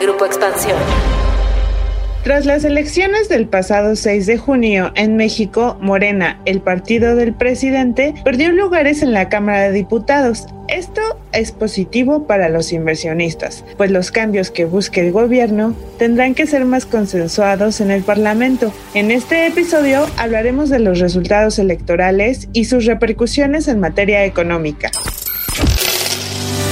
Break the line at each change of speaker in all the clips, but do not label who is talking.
Grupo Expansión.
Tras las elecciones del pasado 6 de junio en México, Morena, el partido del presidente, perdió lugares en la Cámara de Diputados. Esto es positivo para los inversionistas, pues los cambios que busque el gobierno tendrán que ser más consensuados en el Parlamento. En este episodio hablaremos de los resultados electorales y sus repercusiones en materia económica.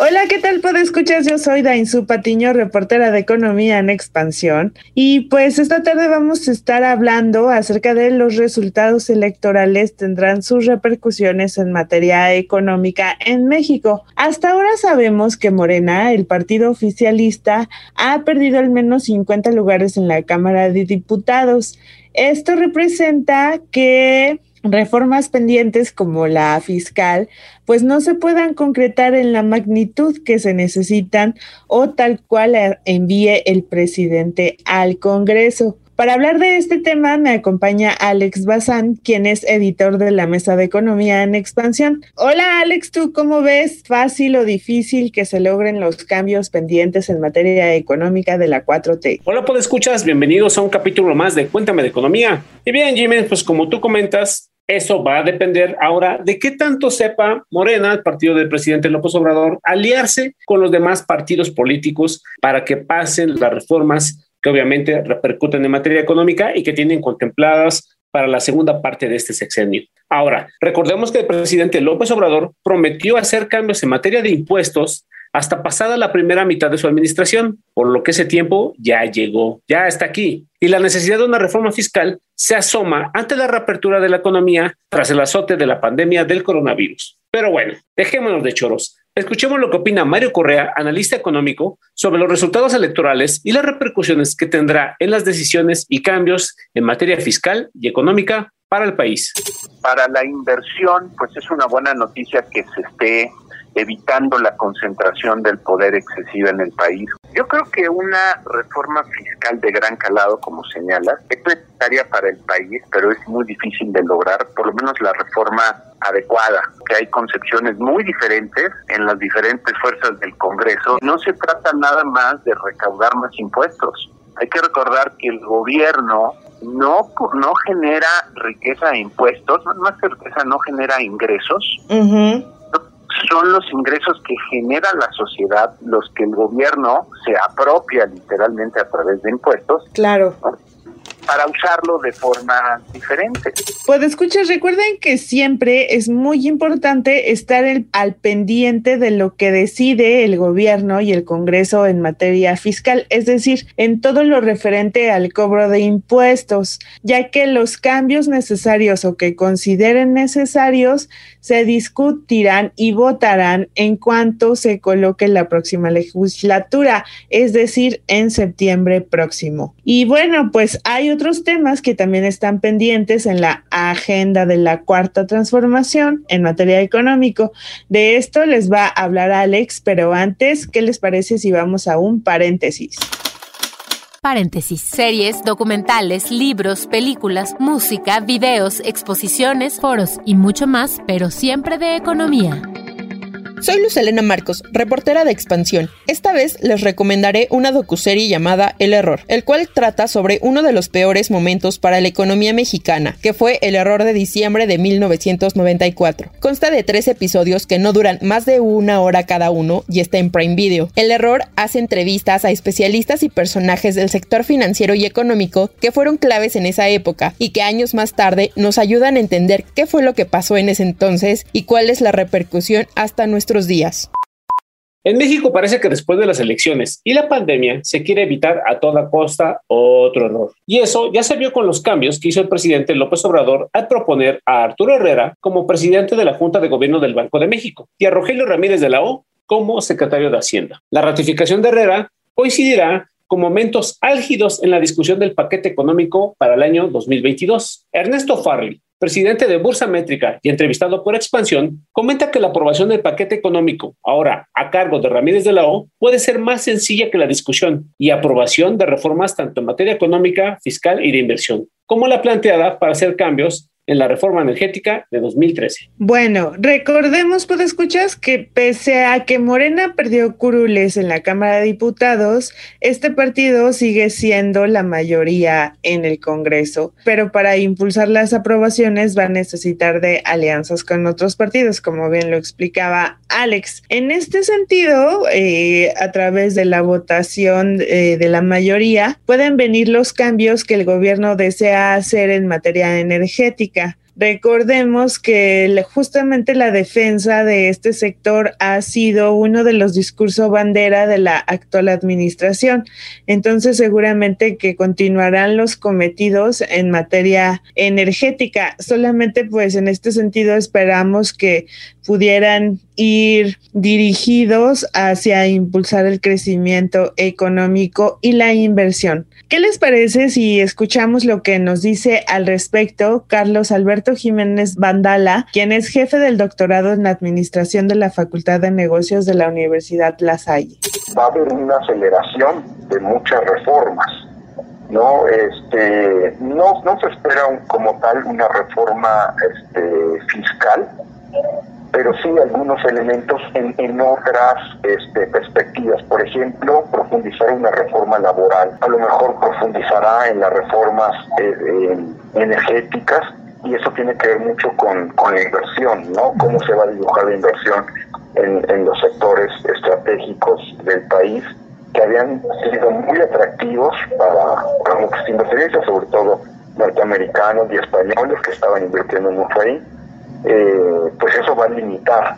Hola, ¿qué tal? Puedo escuchar? Yo soy Dainzu Patiño, reportera de Economía en Expansión. Y pues esta tarde vamos a estar hablando acerca de los resultados electorales tendrán sus repercusiones en materia económica en México. Hasta ahora sabemos que Morena, el partido oficialista, ha perdido al menos 50 lugares en la Cámara de Diputados. Esto representa que reformas pendientes como la fiscal, pues no se puedan concretar en la magnitud que se necesitan o tal cual envíe el presidente al Congreso. Para hablar de este tema me acompaña Alex Bazán, quien es editor de la Mesa de Economía en Expansión. Hola Alex, ¿tú cómo ves fácil o difícil que se logren los cambios pendientes en materia económica de la 4T?
Hola, ¿puedo escuchas? Bienvenidos a un capítulo más de Cuéntame de Economía. Y bien, Jiménez, pues como tú comentas, eso va a depender ahora de qué tanto sepa Morena, el partido del presidente López Obrador, aliarse con los demás partidos políticos para que pasen las reformas que obviamente repercuten en materia económica y que tienen contempladas para la segunda parte de este sexenio. Ahora, recordemos que el presidente López Obrador prometió hacer cambios en materia de impuestos hasta pasada la primera mitad de su administración, por lo que ese tiempo ya llegó, ya está aquí. Y la necesidad de una reforma fiscal se asoma ante la reapertura de la economía tras el azote de la pandemia del coronavirus. Pero bueno, dejémonos de choros. Escuchemos lo que opina Mario Correa, analista económico, sobre los resultados electorales y las repercusiones que tendrá en las decisiones y cambios en materia fiscal y económica para el país.
Para la inversión, pues es una buena noticia que se esté evitando la concentración del poder excesiva en el país. Yo creo que una reforma fiscal de gran calado, como señalas, es necesaria para el país, pero es muy difícil de lograr, por lo menos la reforma adecuada, que hay concepciones muy diferentes en las diferentes fuerzas del Congreso. No se trata nada más de recaudar más impuestos. Hay que recordar que el gobierno no, no genera riqueza e impuestos, más que riqueza no genera ingresos son los ingresos que genera la sociedad los que el gobierno se apropia literalmente a través de impuestos.
Claro
para usarlo de forma diferente.
Pues escuchas, recuerden que siempre es muy importante estar al pendiente de lo que decide el gobierno y el Congreso en materia fiscal, es decir, en todo lo referente al cobro de impuestos, ya que los cambios necesarios o que consideren necesarios se discutirán y votarán en cuanto se coloque la próxima legislatura, es decir, en septiembre próximo. Y bueno, pues hay otros temas que también están pendientes en la agenda de la cuarta transformación en materia económico. De esto les va a hablar Alex, pero antes, ¿qué les parece si vamos a un paréntesis?
Paréntesis. Series, documentales, libros, películas, música, videos, exposiciones, foros y mucho más, pero siempre de economía.
Soy Luz Elena Marcos, reportera de Expansión. Esta vez les recomendaré una docuserie llamada El Error, el cual trata sobre uno de los peores momentos para la economía mexicana, que fue el error de diciembre de 1994. Consta de tres episodios que no duran más de una hora cada uno y está en Prime Video. El Error hace entrevistas a especialistas y personajes del sector financiero y económico que fueron claves en esa época y que años más tarde nos ayudan a entender qué fue lo que pasó en ese entonces y cuál es la repercusión hasta nuestro días.
En México parece que después de las elecciones y la pandemia se quiere evitar a toda costa otro error. Y eso ya se vio con los cambios que hizo el presidente López Obrador al proponer a Arturo Herrera como presidente de la Junta de Gobierno del Banco de México y a Rogelio Ramírez de la O como secretario de Hacienda. La ratificación de Herrera coincidirá con momentos álgidos en la discusión del paquete económico para el año 2022. Ernesto Farley, presidente de Bursa Métrica y entrevistado por Expansión, comenta que la aprobación del paquete económico, ahora a cargo de Ramírez de la O, puede ser más sencilla que la discusión y aprobación de reformas tanto en materia económica, fiscal y de inversión, como la planteada para hacer cambios en la reforma energética de 2013.
Bueno, recordemos, pues escuchas que pese a que Morena perdió curules en la Cámara de Diputados, este partido sigue siendo la mayoría en el Congreso, pero para impulsar las aprobaciones va a necesitar de alianzas con otros partidos, como bien lo explicaba Alex. En este sentido, eh, a través de la votación eh, de la mayoría, pueden venir los cambios que el gobierno desea hacer en materia energética. Yeah. Recordemos que justamente la defensa de este sector ha sido uno de los discursos bandera de la actual administración. Entonces, seguramente que continuarán los cometidos en materia energética. Solamente, pues, en este sentido, esperamos que pudieran ir dirigidos hacia impulsar el crecimiento económico y la inversión. ¿Qué les parece si escuchamos lo que nos dice al respecto Carlos Alberto Jiménez Bandala, quien es jefe del doctorado en Administración de la Facultad de Negocios de la Universidad La Salle?
Va a haber una aceleración de muchas reformas. No, este, no, no se espera como tal una reforma este, fiscal, pero sí algunos elementos en, en otras este, perspectivas. Por ejemplo, profundizar una reforma laboral. A lo mejor profundizará en las reformas eh, energéticas y eso tiene que ver mucho con, con, la inversión, ¿no? Cómo se va a dibujar la inversión en, en los sectores estratégicos del país que habían sido muy atractivos para, para muchos inversionistas, sobre todo norteamericanos y españoles que estaban invirtiendo mucho ahí eh, pues eso va a limitar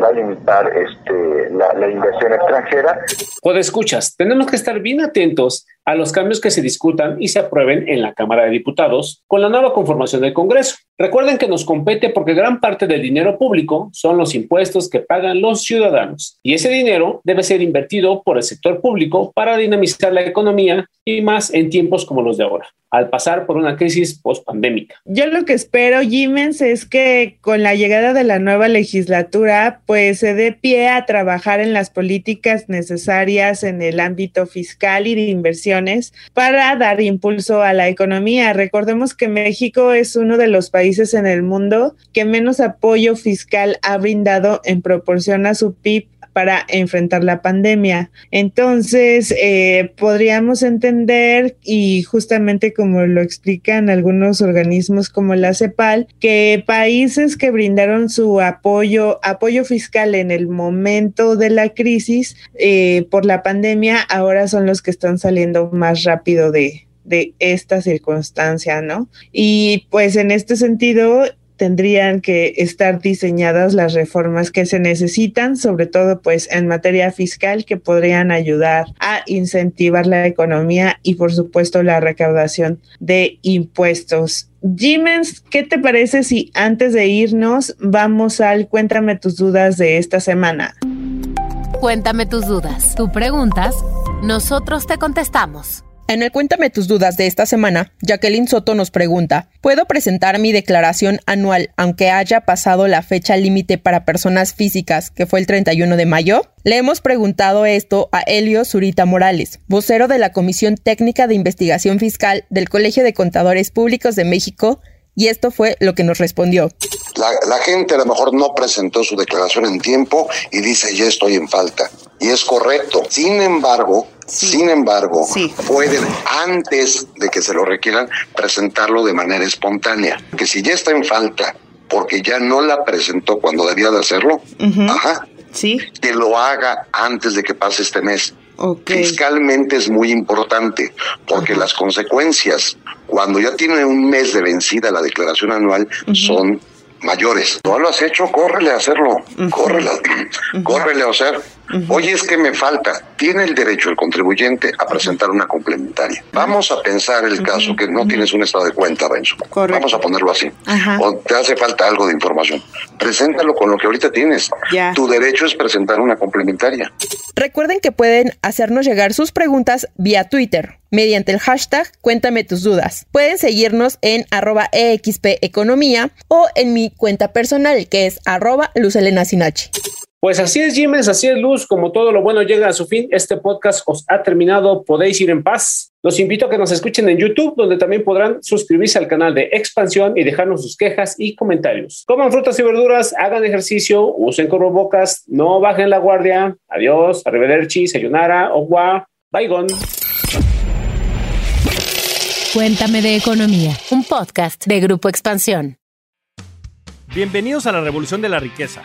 va a limitar este, la, la inversión extranjera.
Cuando escuchas, tenemos que estar bien atentos a los cambios que se discutan y se aprueben en la Cámara de Diputados con la nueva conformación del Congreso. Recuerden que nos compete porque gran parte del dinero público son los impuestos que pagan los ciudadanos y ese dinero debe ser invertido por el sector público para dinamizar la economía y más en tiempos como los de ahora, al pasar por una crisis post-pandémica.
Yo lo que espero, Jimens, es que con la llegada de la nueva legislatura, pues se dé pie a trabajar en las políticas necesarias en el ámbito fiscal y de inversión para dar impulso a la economía. Recordemos que México es uno de los países en el mundo que menos apoyo fiscal ha brindado en proporción a su PIB para enfrentar la pandemia. Entonces, eh, podríamos entender, y justamente como lo explican algunos organismos como la CEPAL, que países que brindaron su apoyo, apoyo fiscal en el momento de la crisis eh, por la pandemia, ahora son los que están saliendo más rápido de, de esta circunstancia, ¿no? Y pues en este sentido, tendrían que estar diseñadas las reformas que se necesitan, sobre todo pues en materia fiscal que podrían ayudar a incentivar la economía y por supuesto la recaudación de impuestos. Jimens, ¿qué te parece si antes de irnos vamos al cuéntame tus dudas de esta semana?
Cuéntame tus dudas. Tú preguntas, nosotros te contestamos.
En el Cuéntame tus dudas de esta semana, Jacqueline Soto nos pregunta, ¿puedo presentar mi declaración anual aunque haya pasado la fecha límite para personas físicas, que fue el 31 de mayo? Le hemos preguntado esto a Helio Zurita Morales, vocero de la Comisión Técnica de Investigación Fiscal del Colegio de Contadores Públicos de México, y esto fue lo que nos respondió.
La, gente a lo mejor no presentó su declaración en tiempo y dice ya estoy en falta. Y es correcto. Sin embargo, sin embargo, pueden antes de que se lo requieran presentarlo de manera espontánea. Que si ya está en falta porque ya no la presentó cuando debía de hacerlo, ajá,
¿Sí?
que lo haga antes de que pase este mes. Fiscalmente es muy importante porque las consecuencias cuando ya tiene un mes de vencida la declaración anual son mayores. No lo has hecho, córrele a hacerlo, córrele, córrele a hacer. Oye, es que me falta. Tiene el derecho el contribuyente a presentar una complementaria. Vamos a pensar el caso que no tienes un estado de cuenta, Benzo. Vamos a ponerlo así. O te hace falta algo de información. Preséntalo con lo que ahorita tienes. Tu derecho es presentar una complementaria.
Recuerden que pueden hacernos llegar sus preguntas vía Twitter mediante el hashtag Cuéntame tus dudas. Pueden seguirnos en arroba EXP Economía o en mi cuenta personal que es arroba Lucelena Sinachi.
Pues así es, Jiménez, así es, Luz. Como todo lo bueno llega a su fin, este podcast os ha terminado. Podéis ir en paz. Los invito a que nos escuchen en YouTube, donde también podrán suscribirse al canal de Expansión y dejarnos sus quejas y comentarios. Coman frutas y verduras, hagan ejercicio, usen bocas, no bajen la guardia. Adiós, arrivederci, sayonara, ogua, baigon.
Cuéntame de economía, un podcast de Grupo Expansión.
Bienvenidos a la Revolución de la Riqueza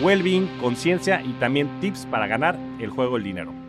well conciencia y también tips para ganar el juego del dinero.